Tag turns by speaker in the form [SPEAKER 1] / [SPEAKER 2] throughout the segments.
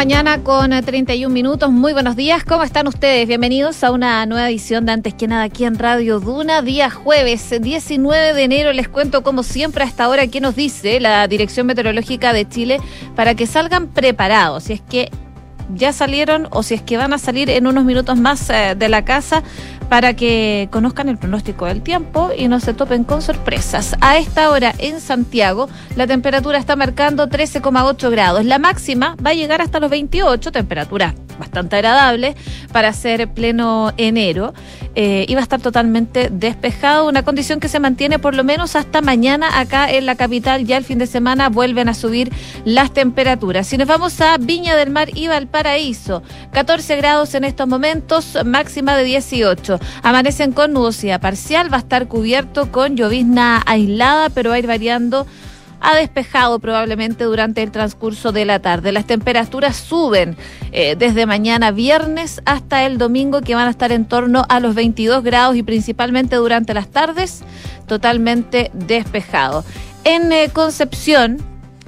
[SPEAKER 1] Mañana con 31 minutos. Muy buenos días. ¿Cómo están ustedes? Bienvenidos a una nueva edición de Antes que nada aquí en Radio Duna. Día jueves 19 de enero. Les cuento como siempre hasta ahora qué nos dice la Dirección Meteorológica de Chile para que salgan preparados. Si es que ya salieron o si es que van a salir en unos minutos más eh, de la casa para que conozcan el pronóstico del tiempo y no se topen con sorpresas. A esta hora en Santiago la temperatura está marcando 13,8 grados. La máxima va a llegar hasta los 28, temperatura bastante agradable para ser pleno enero. Eh, y va a estar totalmente despejado, una condición que se mantiene por lo menos hasta mañana acá en la capital. Ya el fin de semana vuelven a subir las temperaturas. Si nos vamos a Viña del Mar y Valparaíso, 14 grados en estos momentos, máxima de 18. Amanecen con nubosidad parcial, va a estar cubierto con llovizna aislada, pero va a ir variando ha despejado probablemente durante el transcurso de la tarde. Las temperaturas suben eh, desde mañana viernes hasta el domingo que van a estar en torno a los 22 grados y principalmente durante las tardes totalmente despejado. En eh, Concepción,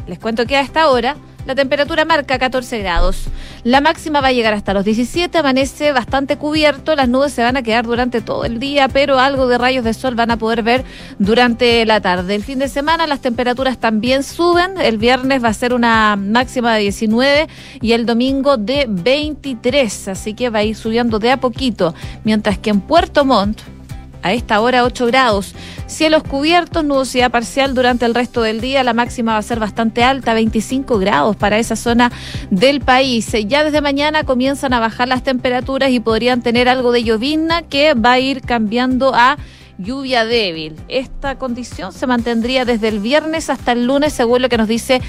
[SPEAKER 1] les cuento que a esta hora la temperatura marca 14 grados. La máxima va a llegar hasta los 17, amanece bastante cubierto, las nubes se van a quedar durante todo el día, pero algo de rayos de sol van a poder ver durante la tarde. El fin de semana las temperaturas también suben, el viernes va a ser una máxima de 19 y el domingo de 23, así que va a ir subiendo de a poquito, mientras que en Puerto Montt a esta hora 8 grados. Cielos cubiertos, nubosidad parcial durante el resto del día. La máxima va a ser bastante alta, 25 grados para esa zona del país. Ya desde mañana comienzan a bajar las temperaturas y podrían tener algo de llovizna que va a ir cambiando a lluvia débil. Esta condición se mantendría desde el viernes hasta el lunes, según lo que nos dice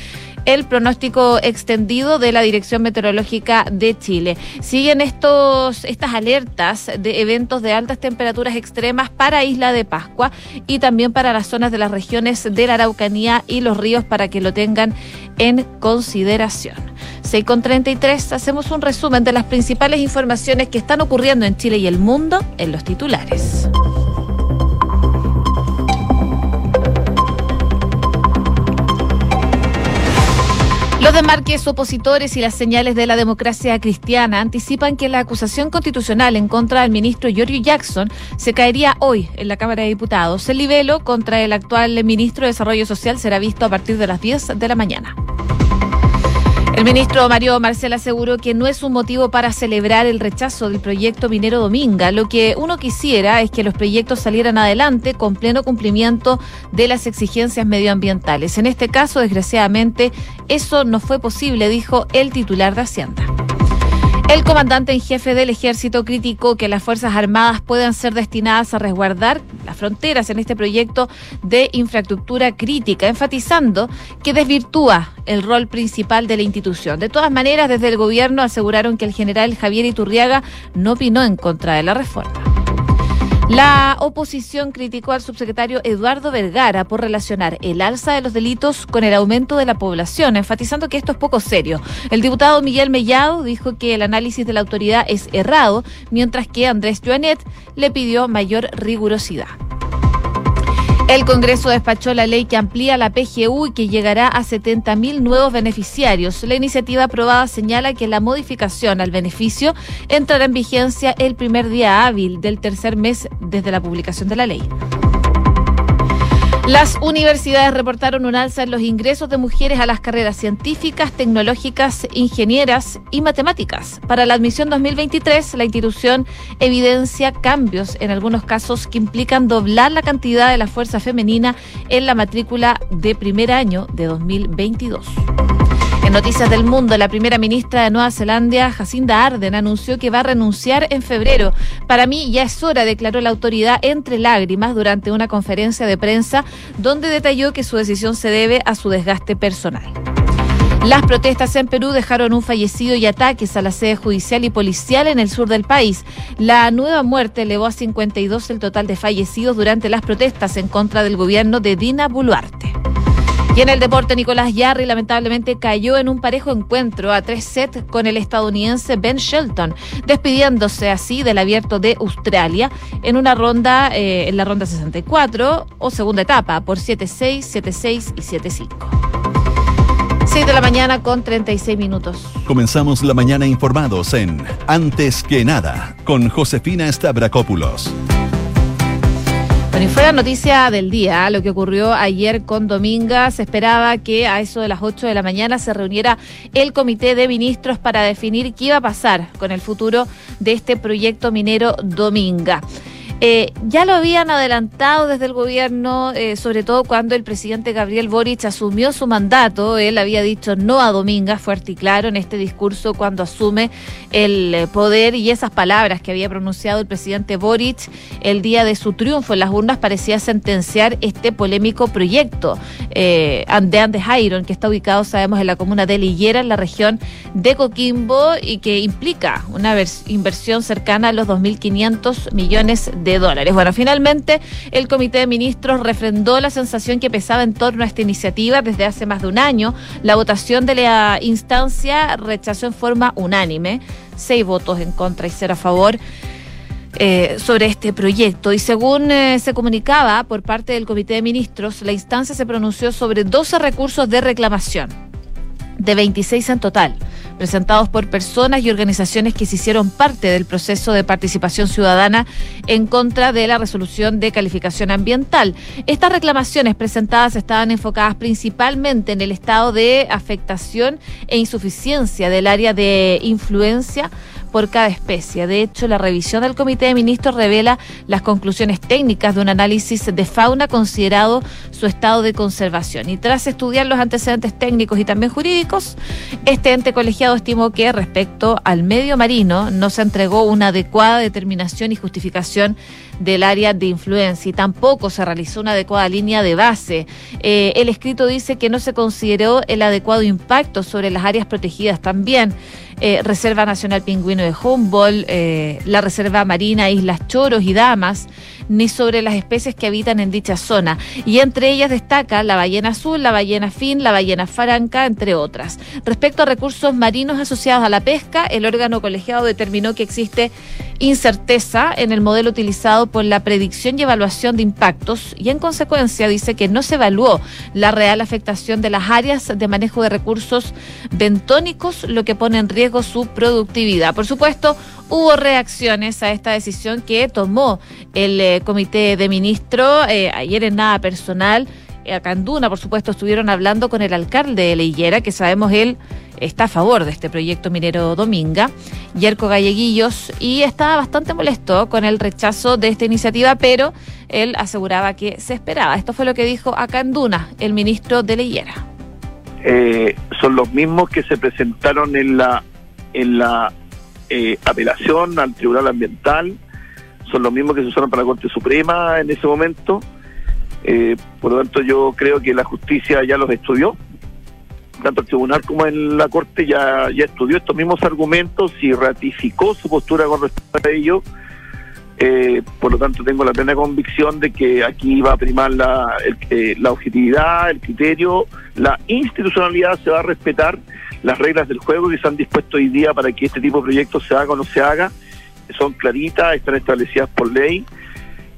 [SPEAKER 1] el pronóstico extendido de la Dirección Meteorológica de Chile. Siguen estos, estas alertas de eventos de altas temperaturas extremas para Isla de Pascua y también para las zonas de las regiones de la Araucanía y los ríos para que lo tengan en consideración. 6 con 33, hacemos un resumen de las principales informaciones que están ocurriendo en Chile y el mundo en los titulares. Los demarques opositores y las señales de la democracia cristiana anticipan que la acusación constitucional en contra del ministro Giorgio Jackson se caería hoy en la Cámara de Diputados. El libelo contra el actual ministro de Desarrollo Social será visto a partir de las 10 de la mañana. El ministro Mario Marcel aseguró que no es un motivo para celebrar el rechazo del proyecto minero Dominga. Lo que uno quisiera es que los proyectos salieran adelante con pleno cumplimiento de las exigencias medioambientales. En este caso, desgraciadamente, eso no fue posible, dijo el titular de Hacienda. El comandante en jefe del ejército criticó que las Fuerzas Armadas puedan ser destinadas a resguardar las fronteras en este proyecto de infraestructura crítica, enfatizando que desvirtúa el rol principal de la institución. De todas maneras, desde el gobierno aseguraron que el general Javier Iturriaga no opinó en contra de la reforma. La oposición criticó al subsecretario Eduardo Vergara por relacionar el alza de los delitos con el aumento de la población, enfatizando que esto es poco serio. El diputado Miguel Mellado dijo que el análisis de la autoridad es errado, mientras que Andrés Joanet le pidió mayor rigurosidad. El Congreso despachó la ley que amplía la PGU y que llegará a 70.000 nuevos beneficiarios. La iniciativa aprobada señala que la modificación al beneficio entrará en vigencia el primer día hábil del tercer mes desde la publicación de la ley. Las universidades reportaron un alza en los ingresos de mujeres a las carreras científicas, tecnológicas, ingenieras y matemáticas. Para la admisión 2023, la institución evidencia cambios en algunos casos que implican doblar la cantidad de la fuerza femenina en la matrícula de primer año de 2022. Noticias del Mundo, la primera ministra de Nueva Zelanda, Jacinda Arden, anunció que va a renunciar en febrero. Para mí ya es hora, declaró la autoridad entre lágrimas durante una conferencia de prensa donde detalló que su decisión se debe a su desgaste personal. Las protestas en Perú dejaron un fallecido y ataques a la sede judicial y policial en el sur del país. La nueva muerte elevó a 52 el total de fallecidos durante las protestas en contra del gobierno de Dina Boluarte. Y en el deporte, Nicolás Yarri lamentablemente cayó en un parejo encuentro a tres sets con el estadounidense Ben Shelton, despidiéndose así del abierto de Australia en una ronda, eh, en la ronda 64 o segunda etapa, por 7-6, 7-6 y 7-5. 6 de la mañana con 36 minutos.
[SPEAKER 2] Comenzamos la mañana informados en Antes que nada con Josefina Stavrakopoulos.
[SPEAKER 1] Y fuera noticia del día, lo que ocurrió ayer con Dominga, se esperaba que a eso de las 8 de la mañana se reuniera el comité de ministros para definir qué iba a pasar con el futuro de este proyecto minero Dominga. Eh, ya lo habían adelantado desde el gobierno, eh, sobre todo cuando el presidente Gabriel Boric asumió su mandato. Él había dicho no a Dominga, fuerte y claro, en este discurso cuando asume el eh, poder y esas palabras que había pronunciado el presidente Boric el día de su triunfo en las urnas parecía sentenciar este polémico proyecto eh, de Iron, que está ubicado, sabemos, en la comuna de Lillera, en la región de Coquimbo y que implica una inversión cercana a los 2.500 millones de Bueno, finalmente el Comité de Ministros refrendó la sensación que pesaba en torno a esta iniciativa desde hace más de un año. La votación de la instancia rechazó en forma unánime, seis votos en contra y cero a favor. Eh, sobre este proyecto. Y según eh, se comunicaba por parte del Comité de Ministros, la instancia se pronunció sobre 12 recursos de reclamación, de 26 en total presentados por personas y organizaciones que se hicieron parte del proceso de participación ciudadana en contra de la resolución de calificación ambiental. Estas reclamaciones presentadas estaban enfocadas principalmente en el estado de afectación e insuficiencia del área de influencia por cada especie. De hecho, la revisión del Comité de Ministros revela las conclusiones técnicas de un análisis de fauna considerado su estado de conservación. Y tras estudiar los antecedentes técnicos y también jurídicos, este ente colegiado estimó que respecto al medio marino no se entregó una adecuada determinación y justificación del área de influencia y tampoco se realizó una adecuada línea de base. Eh, el escrito dice que no se consideró el adecuado impacto sobre las áreas protegidas también. Eh, Reserva Nacional Pingüino de Humboldt, eh, la Reserva Marina Islas Choros y Damas, ni sobre las especies que habitan en dicha zona. Y entre ellas destaca la ballena azul, la ballena fin, la ballena faranca, entre otras. Respecto a recursos marinos asociados a la pesca, el órgano colegiado determinó que existe incerteza en el modelo utilizado por la predicción y evaluación de impactos y en consecuencia dice que no se evaluó la real afectación de las áreas de manejo de recursos bentónicos, lo que pone en riesgo su productividad. Por supuesto, hubo reacciones a esta decisión que tomó el eh, Comité de Ministros eh, ayer en nada personal. Eh, acá en Duna, por supuesto, estuvieron hablando con el alcalde de Leillera, que sabemos él está a favor de este proyecto minero Dominga, Yerko Galleguillos, y estaba bastante molesto con el rechazo de esta iniciativa, pero él aseguraba que se esperaba. Esto fue lo que dijo acá en Duna el ministro de Leyera.
[SPEAKER 3] Eh, son los mismos que se presentaron en la en la eh, apelación al Tribunal Ambiental, son los mismos que se usaron para la Corte Suprema en ese momento. Eh, por lo tanto, yo creo que la justicia ya los estudió tanto el tribunal como en la corte ya, ya estudió estos mismos argumentos y ratificó su postura con respecto a ello. Eh, por lo tanto, tengo la plena convicción de que aquí va a primar la, la objetividad, el criterio, la institucionalidad, se va a respetar las reglas del juego que se han dispuesto hoy día para que este tipo de proyectos se haga o no se haga. Son claritas, están establecidas por ley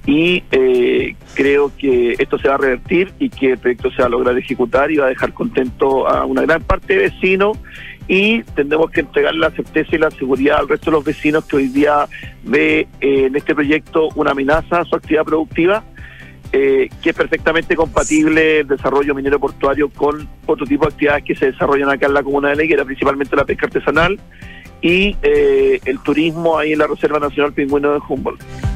[SPEAKER 3] y eh, creo que esto se va a revertir y que el proyecto se va a lograr ejecutar y va a dejar contento a una gran parte de vecinos y tendremos que entregar la certeza y la seguridad al resto de los vecinos que hoy día ve eh, en este proyecto una amenaza a su actividad productiva, eh, que es perfectamente compatible el desarrollo minero portuario con otro tipo de actividades que se desarrollan acá en la comuna de Neguera, principalmente la pesca artesanal y el turismo ahí en la Reserva Nacional Pingüino de Humboldt.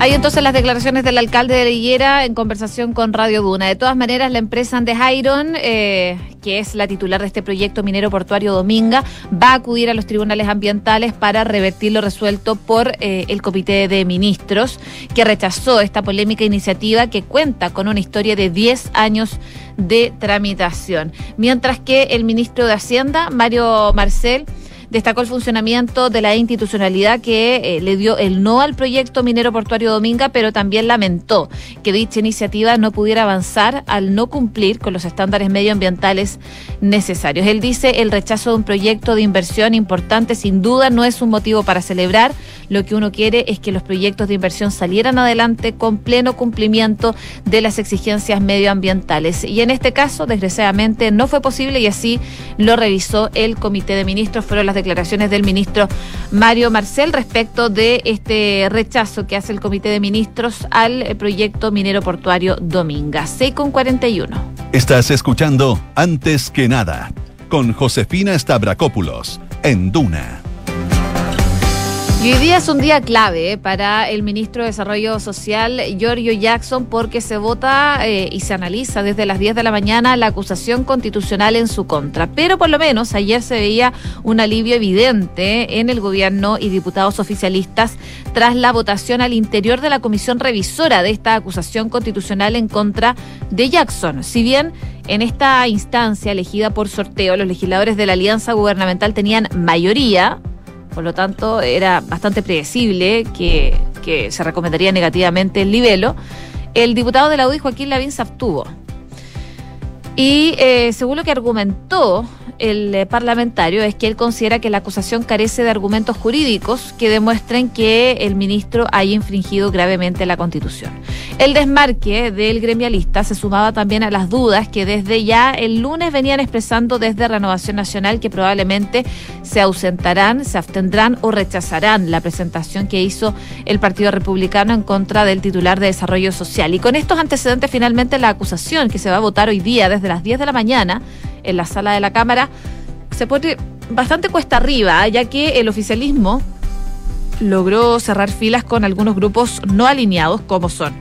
[SPEAKER 1] Hay entonces las declaraciones del alcalde de Liguera en conversación con Radio Duna. De todas maneras, la empresa Andes Iron, eh, que es la titular de este proyecto minero portuario Dominga, va a acudir a los tribunales ambientales para revertir lo resuelto por eh, el Comité de Ministros, que rechazó esta polémica iniciativa que cuenta con una historia de 10 años de tramitación. Mientras que el ministro de Hacienda, Mario Marcel, destacó el funcionamiento de la institucionalidad que eh, le dio el no al proyecto minero portuario Dominga, pero también lamentó que dicha iniciativa no pudiera avanzar al no cumplir con los estándares medioambientales necesarios. Él dice el rechazo de un proyecto de inversión importante sin duda no es un motivo para celebrar. Lo que uno quiere es que los proyectos de inversión salieran adelante con pleno cumplimiento de las exigencias medioambientales. Y en este caso, desgraciadamente, no fue posible y así lo revisó el Comité de Ministros. Fueron las declaraciones del ministro Mario Marcel respecto de este rechazo que hace el Comité de Ministros al proyecto minero portuario Dominga. C con 41.
[SPEAKER 2] Estás escuchando Antes que nada con Josefina Stavrakopoulos en Duna.
[SPEAKER 1] Y hoy día es un día clave eh, para el ministro de Desarrollo Social, Giorgio Jackson, porque se vota eh, y se analiza desde las 10 de la mañana la acusación constitucional en su contra. Pero por lo menos ayer se veía un alivio evidente en el gobierno y diputados oficialistas tras la votación al interior de la comisión revisora de esta acusación constitucional en contra de Jackson. Si bien en esta instancia elegida por sorteo, los legisladores de la alianza gubernamental tenían mayoría, por lo tanto, era bastante predecible que, se recomendaría negativamente el libelo. El diputado de la UDI, Joaquín Lavín, se abstuvo. Y eh, según lo que argumentó el eh, parlamentario es que él considera que la acusación carece de argumentos jurídicos que demuestren que el ministro haya infringido gravemente la Constitución. El desmarque del gremialista se sumaba también a las dudas que desde ya el lunes venían expresando desde Renovación Nacional que probablemente se ausentarán, se abstendrán o rechazarán la presentación que hizo el Partido Republicano en contra del titular de Desarrollo Social. Y con estos antecedentes finalmente la acusación que se va a votar hoy día desde las 10 de la mañana en la sala de la Cámara, se pone bastante cuesta arriba, ya que el oficialismo logró cerrar filas con algunos grupos no alineados, como son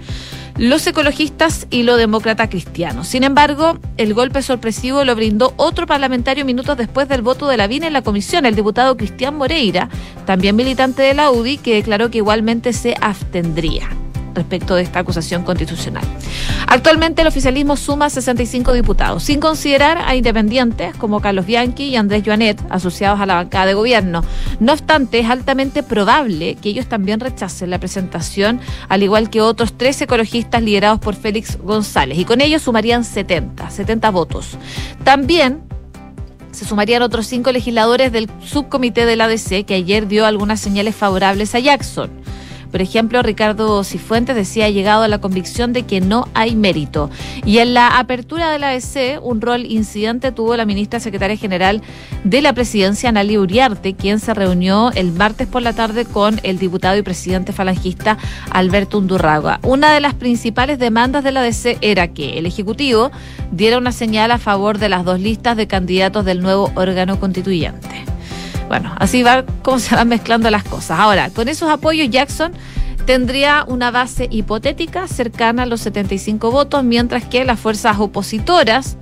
[SPEAKER 1] los ecologistas y los demócratas cristianos. Sin embargo, el golpe sorpresivo lo brindó otro parlamentario minutos después del voto de la VIN en la comisión, el diputado Cristian Moreira, también militante de la UDI, que declaró que igualmente se abstendría respecto de esta acusación constitucional. Actualmente el oficialismo suma 65 diputados, sin considerar a independientes como Carlos Bianchi y Andrés Joanet, asociados a la bancada de gobierno. No obstante, es altamente probable que ellos también rechacen la presentación, al igual que otros tres ecologistas liderados por Félix González, y con ellos sumarían 70, 70 votos. También se sumarían otros cinco legisladores del subcomité del ADC que ayer dio algunas señales favorables a Jackson. Por ejemplo, Ricardo Cifuentes decía llegado a la convicción de que no hay mérito. Y en la apertura de la ABC, un rol incidente tuvo la ministra secretaria general de la presidencia, Analia Uriarte, quien se reunió el martes por la tarde con el diputado y presidente falangista Alberto Undurraga. Una de las principales demandas de la DC era que el Ejecutivo diera una señal a favor de las dos listas de candidatos del nuevo órgano constituyente. Bueno, así va como se van mezclando las cosas. Ahora, con esos apoyos, Jackson tendría una base hipotética cercana a los 75 votos, mientras que las fuerzas opositoras,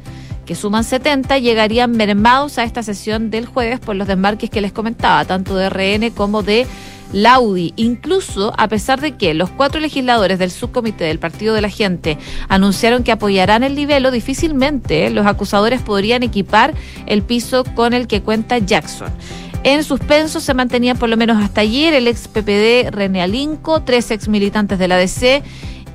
[SPEAKER 1] que suman 70, llegarían mermados a esta sesión del jueves por los desmarques que les comentaba, tanto de RN como de Laudi, incluso a pesar de que los cuatro legisladores del subcomité del Partido de la Gente anunciaron que apoyarán el nivelo, difícilmente los acusadores podrían equipar el piso con el que cuenta Jackson. En suspenso se mantenía por lo menos hasta ayer el ex PPD René Alinco, tres ex militantes de la DC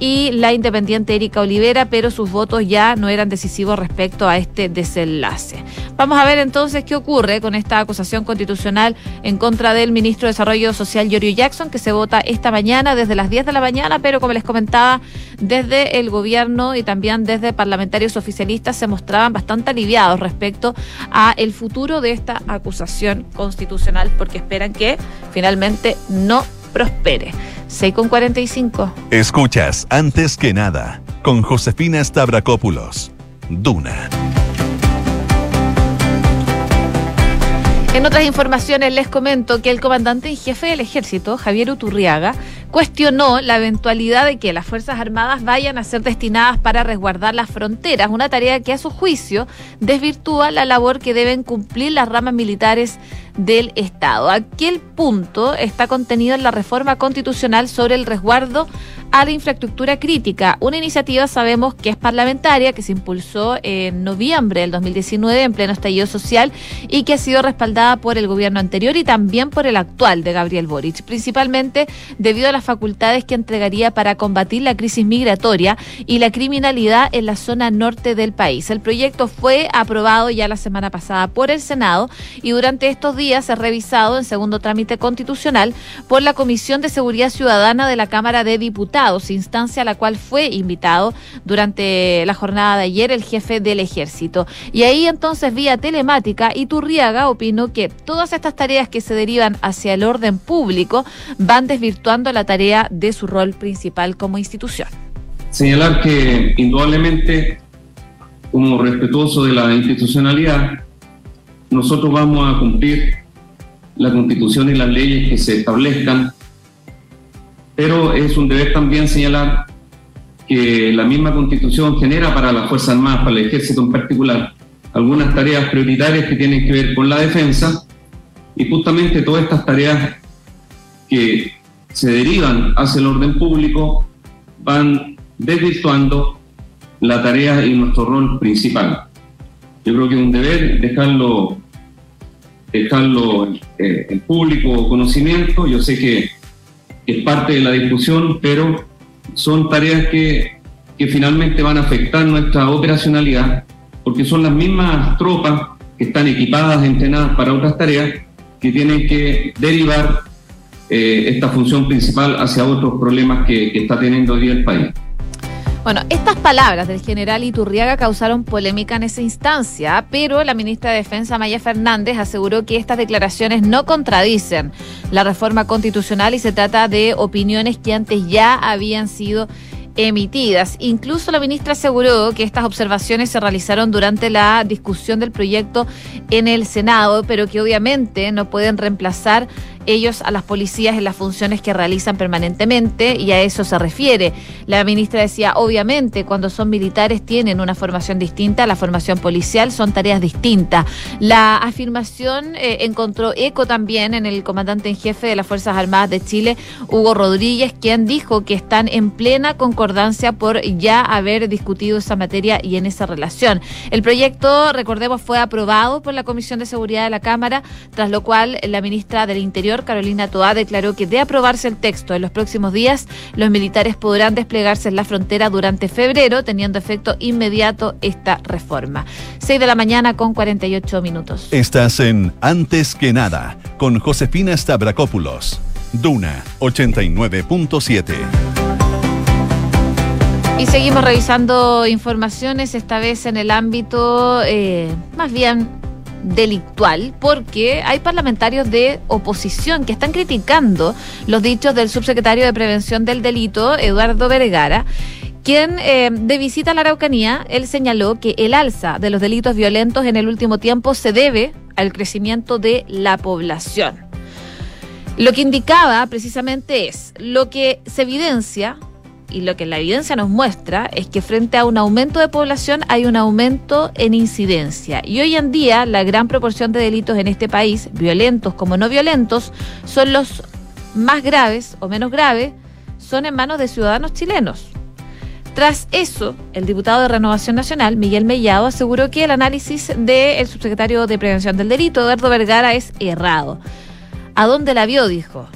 [SPEAKER 1] y la independiente Erika Olivera, pero sus votos ya no eran decisivos respecto a este desenlace. Vamos a ver entonces qué ocurre con esta acusación constitucional en contra del ministro de Desarrollo Social, Yorio Jackson, que se vota esta mañana desde las 10 de la mañana, pero como les comentaba, desde el gobierno y también desde parlamentarios oficialistas se mostraban bastante aliviados respecto a el futuro de esta acusación constitucional, porque esperan que finalmente no prospere. 6 con 45.
[SPEAKER 2] Escuchas antes que nada con Josefina Stavrakopoulos. Duna.
[SPEAKER 1] En otras informaciones les comento que el comandante en jefe del ejército, Javier Uturriaga, cuestionó la eventualidad de que las Fuerzas Armadas vayan a ser destinadas para resguardar las fronteras, una tarea que a su juicio desvirtúa la labor que deben cumplir las ramas militares del Estado. Aquel punto está contenido en la reforma constitucional sobre el resguardo a la infraestructura crítica, una iniciativa sabemos que es parlamentaria, que se impulsó en noviembre del 2019 en pleno estallido social y que ha sido respaldada por el gobierno anterior y también por el actual de Gabriel Boric, principalmente debido a las facultades que entregaría para combatir la crisis migratoria y la criminalidad en la zona norte del país. El proyecto fue aprobado ya la semana pasada por el Senado y durante estos días es revisado en segundo trámite constitucional por la Comisión de Seguridad Ciudadana de la Cámara de Diputados instancia a la cual fue invitado durante la jornada de ayer el jefe del ejército. Y ahí entonces, vía telemática, Iturriaga opinó que todas estas tareas que se derivan hacia el orden público van desvirtuando la tarea de su rol principal como institución.
[SPEAKER 4] Señalar que indudablemente, como respetuoso de la institucionalidad, nosotros vamos a cumplir la constitución y las leyes que se establezcan pero es un deber también señalar que la misma constitución genera para las Fuerzas Armadas, para el ejército en particular, algunas tareas prioritarias que tienen que ver con la defensa y justamente todas estas tareas que se derivan hacia el orden público van desvirtuando la tarea y nuestro rol principal. Yo creo que es un deber dejarlo, dejarlo eh, público conocimiento. Yo sé que es parte de la discusión, pero son tareas que, que finalmente van a afectar nuestra operacionalidad, porque son las mismas tropas que están equipadas, entrenadas para otras tareas, que tienen que derivar eh, esta función principal hacia otros problemas que, está teniendo hoy el país.
[SPEAKER 1] Bueno, estas palabras del general Iturriaga causaron polémica en esa instancia, pero la ministra de Defensa, Maya Fernández, aseguró que estas declaraciones no contradicen la reforma constitucional y se trata de opiniones que antes ya habían sido emitidas. Incluso la ministra aseguró que estas observaciones se realizaron durante la discusión del proyecto en el Senado, pero que obviamente no pueden reemplazar ellos a las policías en las funciones que realizan permanentemente y a eso se refiere. La ministra decía, obviamente, cuando son militares tienen una formación distinta, la formación policial son tareas distintas. La afirmación eh, encontró eco también en el comandante en jefe de las Fuerzas Armadas de Chile, Hugo Rodríguez, quien dijo que están en plena concordancia por ya haber discutido esa materia y en esa relación. El proyecto, recordemos, fue aprobado por la Comisión de Seguridad de la Cámara, tras lo cual la ministra del Interior Carolina Toá, declaró que de aprobarse el texto en los próximos días, los militares podrán desplegarse en la frontera durante febrero, teniendo efecto inmediato esta reforma. 6 de la mañana con 48 minutos.
[SPEAKER 2] Estás en Antes que nada, con Josefina Stavrakopoulos. Duna 89.7.
[SPEAKER 1] Y seguimos revisando informaciones, esta vez en el ámbito eh, más bien delictual porque hay parlamentarios de oposición que están criticando los dichos del subsecretario de Prevención del Delito, Eduardo Vergara, quien eh, de visita a la Araucanía, él señaló que el alza de los delitos violentos en el último tiempo se debe al crecimiento de la población. Lo que indicaba precisamente es lo que se evidencia y lo que la evidencia nos muestra es que frente a un aumento de población hay un aumento en incidencia. Y hoy en día la gran proporción de delitos en este país, violentos como no violentos, son los más graves o menos graves, son en manos de ciudadanos chilenos. Tras eso, el diputado de Renovación Nacional, Miguel Mellado, aseguró que el análisis del subsecretario de Prevención del Delito, Eduardo Vergara, es errado. ¿A dónde la vio? Dijo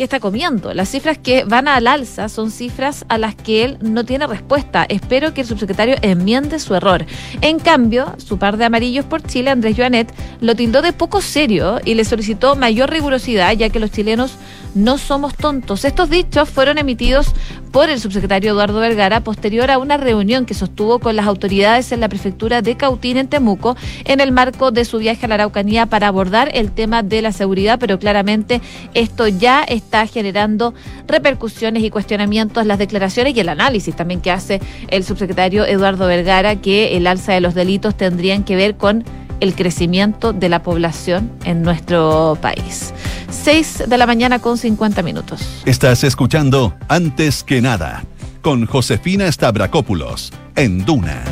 [SPEAKER 1] qué está comiendo. Las cifras que van al alza son cifras a las que él no tiene respuesta. Espero que el subsecretario enmiende su error. En cambio, su par de amarillos por Chile, Andrés Joanet, lo tildó de poco serio y le solicitó mayor rigurosidad, ya que los chilenos no somos tontos. Estos dichos fueron emitidos por el subsecretario Eduardo Vergara posterior a una reunión que sostuvo con las autoridades en la prefectura de Cautín en Temuco en el marco de su viaje a la Araucanía para abordar el tema de la seguridad, pero claramente esto ya está generando repercusiones y cuestionamientos, las declaraciones y el análisis también que hace el subsecretario Eduardo Vergara que el alza de los delitos tendrían que ver con el crecimiento de la población en nuestro país. 6 de la mañana con 50 minutos.
[SPEAKER 2] Estás escuchando Antes que nada con Josefina Stavrakopoulos en Duna.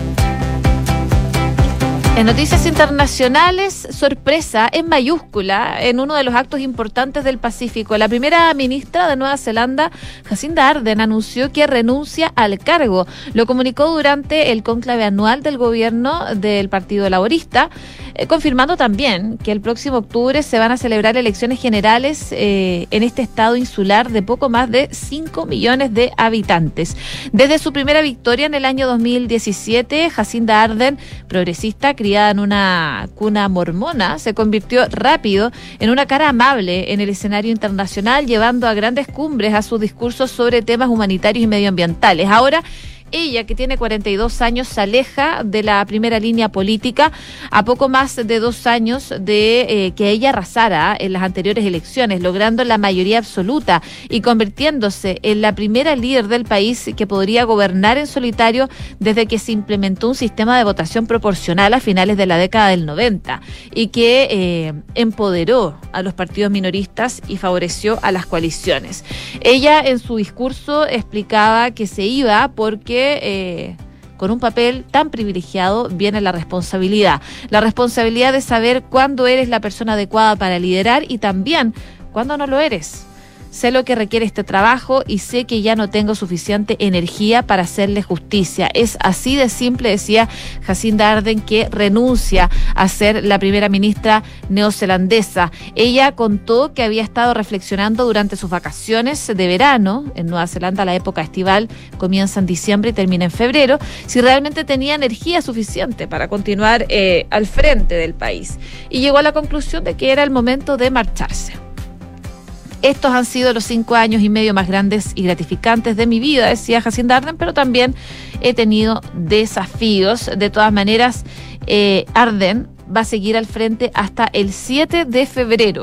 [SPEAKER 1] En noticias internacionales, sorpresa en mayúscula en uno de los actos importantes del Pacífico. La primera ministra de Nueva Zelanda, Jacinda Arden, anunció que renuncia al cargo. Lo comunicó durante el conclave anual del gobierno del Partido Laborista, eh, confirmando también que el próximo octubre se van a celebrar elecciones generales eh, en este estado insular de poco más de 5 millones de habitantes. Desde su primera victoria en el año 2017, Jacinda Arden, progresista, en una cuna mormona, se convirtió rápido en una cara amable en el escenario internacional, llevando a grandes cumbres a sus discursos sobre temas humanitarios y medioambientales. Ahora, ella, que tiene 42 años, se aleja de la primera línea política a poco más de dos años de eh, que ella arrasara en las anteriores elecciones, logrando la mayoría absoluta y convirtiéndose en la primera líder del país que podría gobernar en solitario desde que se implementó un sistema de votación proporcional a finales de la década del 90 y que eh, empoderó a los partidos minoristas y favoreció a las coaliciones. Ella en su discurso explicaba que se iba porque eh, con un papel tan privilegiado viene la responsabilidad. La responsabilidad de saber cuándo eres la persona adecuada para liderar y también cuándo no lo eres. Sé lo que requiere este trabajo y sé que ya no tengo suficiente energía para hacerle justicia. Es así de simple, decía Jacinda Arden, que renuncia a ser la primera ministra neozelandesa. Ella contó que había estado reflexionando durante sus vacaciones de verano. En Nueva Zelanda la época estival comienza en diciembre y termina en febrero. Si realmente tenía energía suficiente para continuar eh, al frente del país. Y llegó a la conclusión de que era el momento de marcharse. Estos han sido los cinco años y medio más grandes y gratificantes de mi vida, decía Jacinda Arden, pero también he tenido desafíos. De todas maneras, eh, Arden va a seguir al frente hasta el 7 de febrero.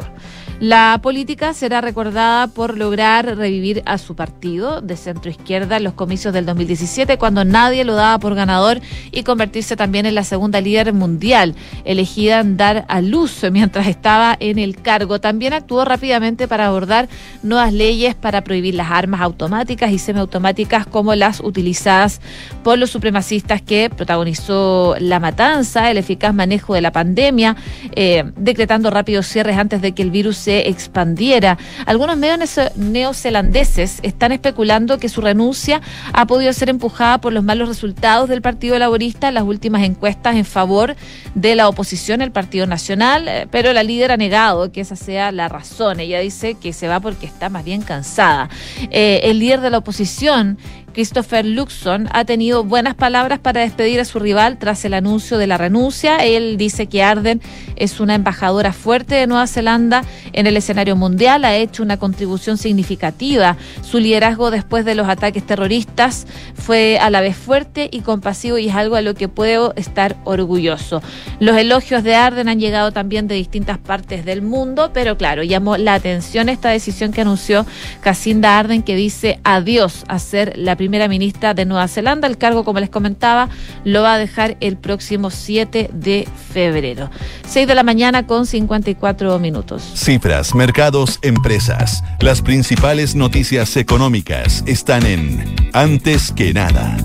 [SPEAKER 1] La política será recordada por lograr revivir a su partido de centro izquierda en los comicios del 2017, cuando nadie lo daba por ganador, y convertirse también en la segunda líder mundial, elegida en dar a luz mientras estaba en el cargo. También actuó rápidamente para abordar nuevas leyes para prohibir las armas automáticas y semiautomáticas como las utilizadas por los supremacistas que protagonizó la matanza, el eficaz manejo de la pandemia, eh, decretando rápidos cierres antes de que el virus se expandiera. Algunos medios neozelandeses están especulando que su renuncia ha podido ser empujada por los malos resultados del Partido Laborista en las últimas encuestas en favor de la oposición, el Partido Nacional, eh, pero la líder ha negado que esa sea la razón. Ella dice que se va porque está más bien cansada. Eh, el líder de la oposición Christopher Luxon ha tenido buenas palabras para despedir a su rival tras el anuncio de la renuncia. Él dice que Arden es una embajadora fuerte de Nueva Zelanda en el escenario mundial, ha hecho una contribución significativa. Su liderazgo después de los ataques terroristas fue a la vez fuerte y compasivo y es algo a lo que puedo estar orgulloso. Los elogios de Arden han llegado también de distintas partes del mundo, pero claro, llamó la atención esta decisión que anunció Casinda Arden que dice adiós a ser la primera primera ministra de Nueva Zelanda. El cargo, como les comentaba, lo va a dejar el próximo 7 de febrero. 6 de la mañana con 54 minutos.
[SPEAKER 2] Cifras, mercados, empresas. Las principales noticias económicas están en Antes que nada.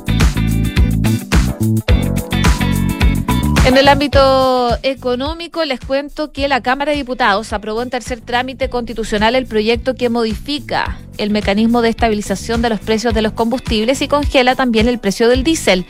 [SPEAKER 1] En el ámbito económico, les cuento que la Cámara de Diputados aprobó en tercer trámite constitucional el proyecto que modifica el mecanismo de estabilización de los precios de los combustibles y congela también el precio del diésel.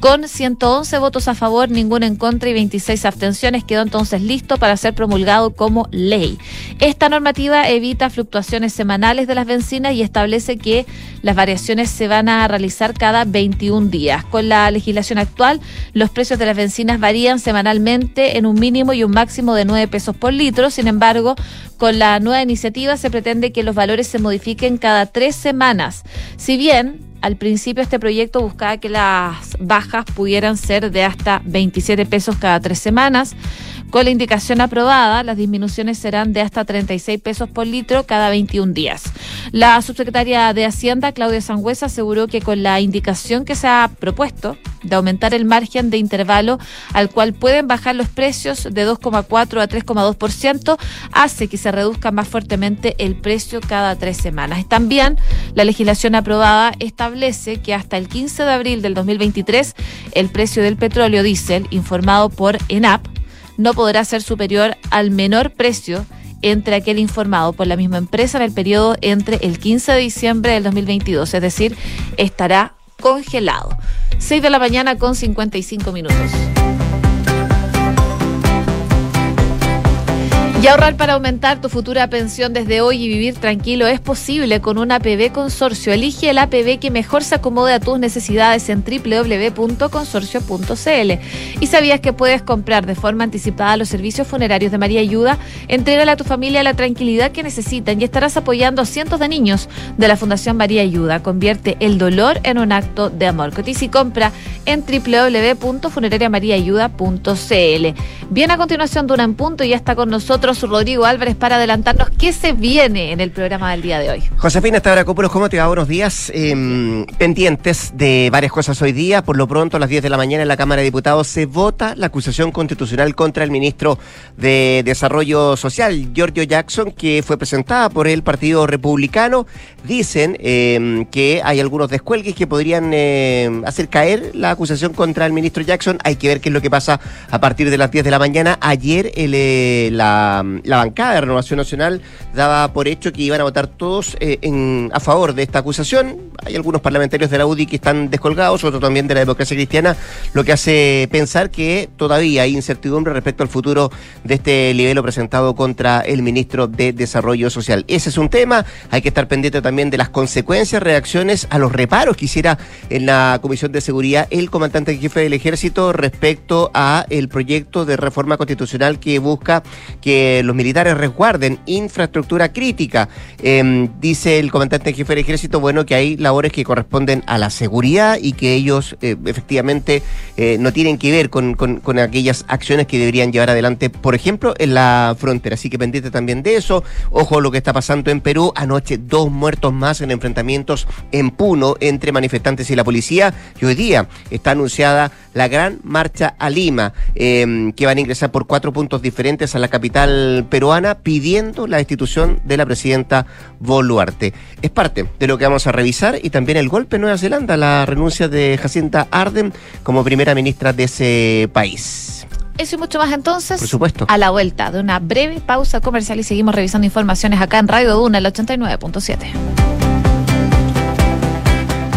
[SPEAKER 1] Con 111 votos a favor, ninguno en contra y 26 abstenciones, quedó entonces listo para ser promulgado como ley. Esta normativa evita fluctuaciones semanales de las bencinas y establece que las variaciones se van a realizar cada 21 días. Con la legislación actual, los precios de las bencinas varían semanalmente en un mínimo y un máximo de 9 pesos por litro. Sin embargo, con la nueva iniciativa se pretende que los valores se modifiquen cada tres semanas. Si bien al principio este proyecto buscaba que las bajas pudieran ser de hasta 27 pesos cada tres semanas, Con la indicación aprobada, las disminuciones serán de hasta 36 pesos por litro cada 21 días. La subsecretaria de Hacienda, Claudia Sangüesa, aseguró que con la indicación que se ha propuesto de aumentar el margen de intervalo al cual pueden bajar los precios de 2,4 a 3,2%, hace que se reduzca más fuertemente el precio cada tres semanas. También la legislación aprobada establece que hasta el 15 de abril del 2023 el precio del petróleo diésel informado por ENAP no podrá ser superior al menor precio entre aquel informado por la misma empresa en el periodo entre el 15 de diciembre del 2022, es decir, estará congelado. 6 de la mañana con 55 minutos. Y ahorrar para aumentar tu futura pensión desde hoy y vivir tranquilo es posible con un APB Consorcio. Elige el APB que mejor se acomode a tus necesidades en www.consorcio.cl. ¿Y sabías que puedes comprar de forma anticipada los servicios funerarios de María Ayuda? Entrégale a tu familia la tranquilidad que necesitan y estarás apoyando a cientos de niños de la Fundación María Ayuda. Convierte el dolor en un acto de amor. Cotiza y compra en www.funerariamariaayuda.cl. Bien, a continuación, Duna en Punto y ya está con nosotros Rodrigo Álvarez para adelantarnos qué se viene en el programa del día de hoy.
[SPEAKER 5] Josefina Estabracópulos, ¿cómo te va? Buenos días. Em, pendientes de varias cosas hoy día. Por lo pronto, a las 10 de la mañana en la Cámara de Diputados se vota la acusación constitucional contra el ministro de Desarrollo Social, Giorgio Jackson, que fue presentada por el Partido Republicano. Dicen em, que hay algunos descuelgues que podrían em, hacer caer la acusación contra el ministro Jackson. Hay que ver qué es lo que pasa a partir de las 10 de la mañana. Ayer el, eh, la bancada de Renovación Nacional daba por hecho que iban a votar todos eh, en, a favor de esta acusación. Hay algunos parlamentarios de la UDI que están descolgados, otros también de la democracia cristiana, lo que hace pensar que todavía hay incertidumbre respecto al futuro de este libelo presentado contra el ministro de Desarrollo Social. Ese es un tema, hay que estar pendiente también de las consecuencias, reacciones a los reparos que hiciera en la Comisión de Seguridad el comandante jefe del ejército respecto a el proyecto de reforma constitucional que busca que los militares resguarden infraestructura crítica. Em, dice el comandante en jefe del ejército, bueno, que hay labores que corresponden a la seguridad y que ellos eh, efectivamente eh, no tienen que ver con, con, aquellas acciones que deberían llevar adelante, por ejemplo, en la frontera. Así que pendiente también de eso. Ojo lo que está pasando en Perú. Anoche dos muertos más en enfrentamientos en Puno entre manifestantes y la policía. Y hoy día está anunciada la gran marcha a Lima, em, que van a ingresar por cuatro puntos diferentes a la capital peruana pidiendo la destitución de la presidenta Boluarte. Es parte de lo que vamos a revisar y también el golpe en Nueva Zelanda, la renuncia de Jacinta Arden como primera ministra de ese país.
[SPEAKER 1] Eso y mucho más entonces.
[SPEAKER 5] Por supuesto.
[SPEAKER 1] A la vuelta de una breve pausa comercial y seguimos revisando informaciones acá en Radio Duna, el 89.7.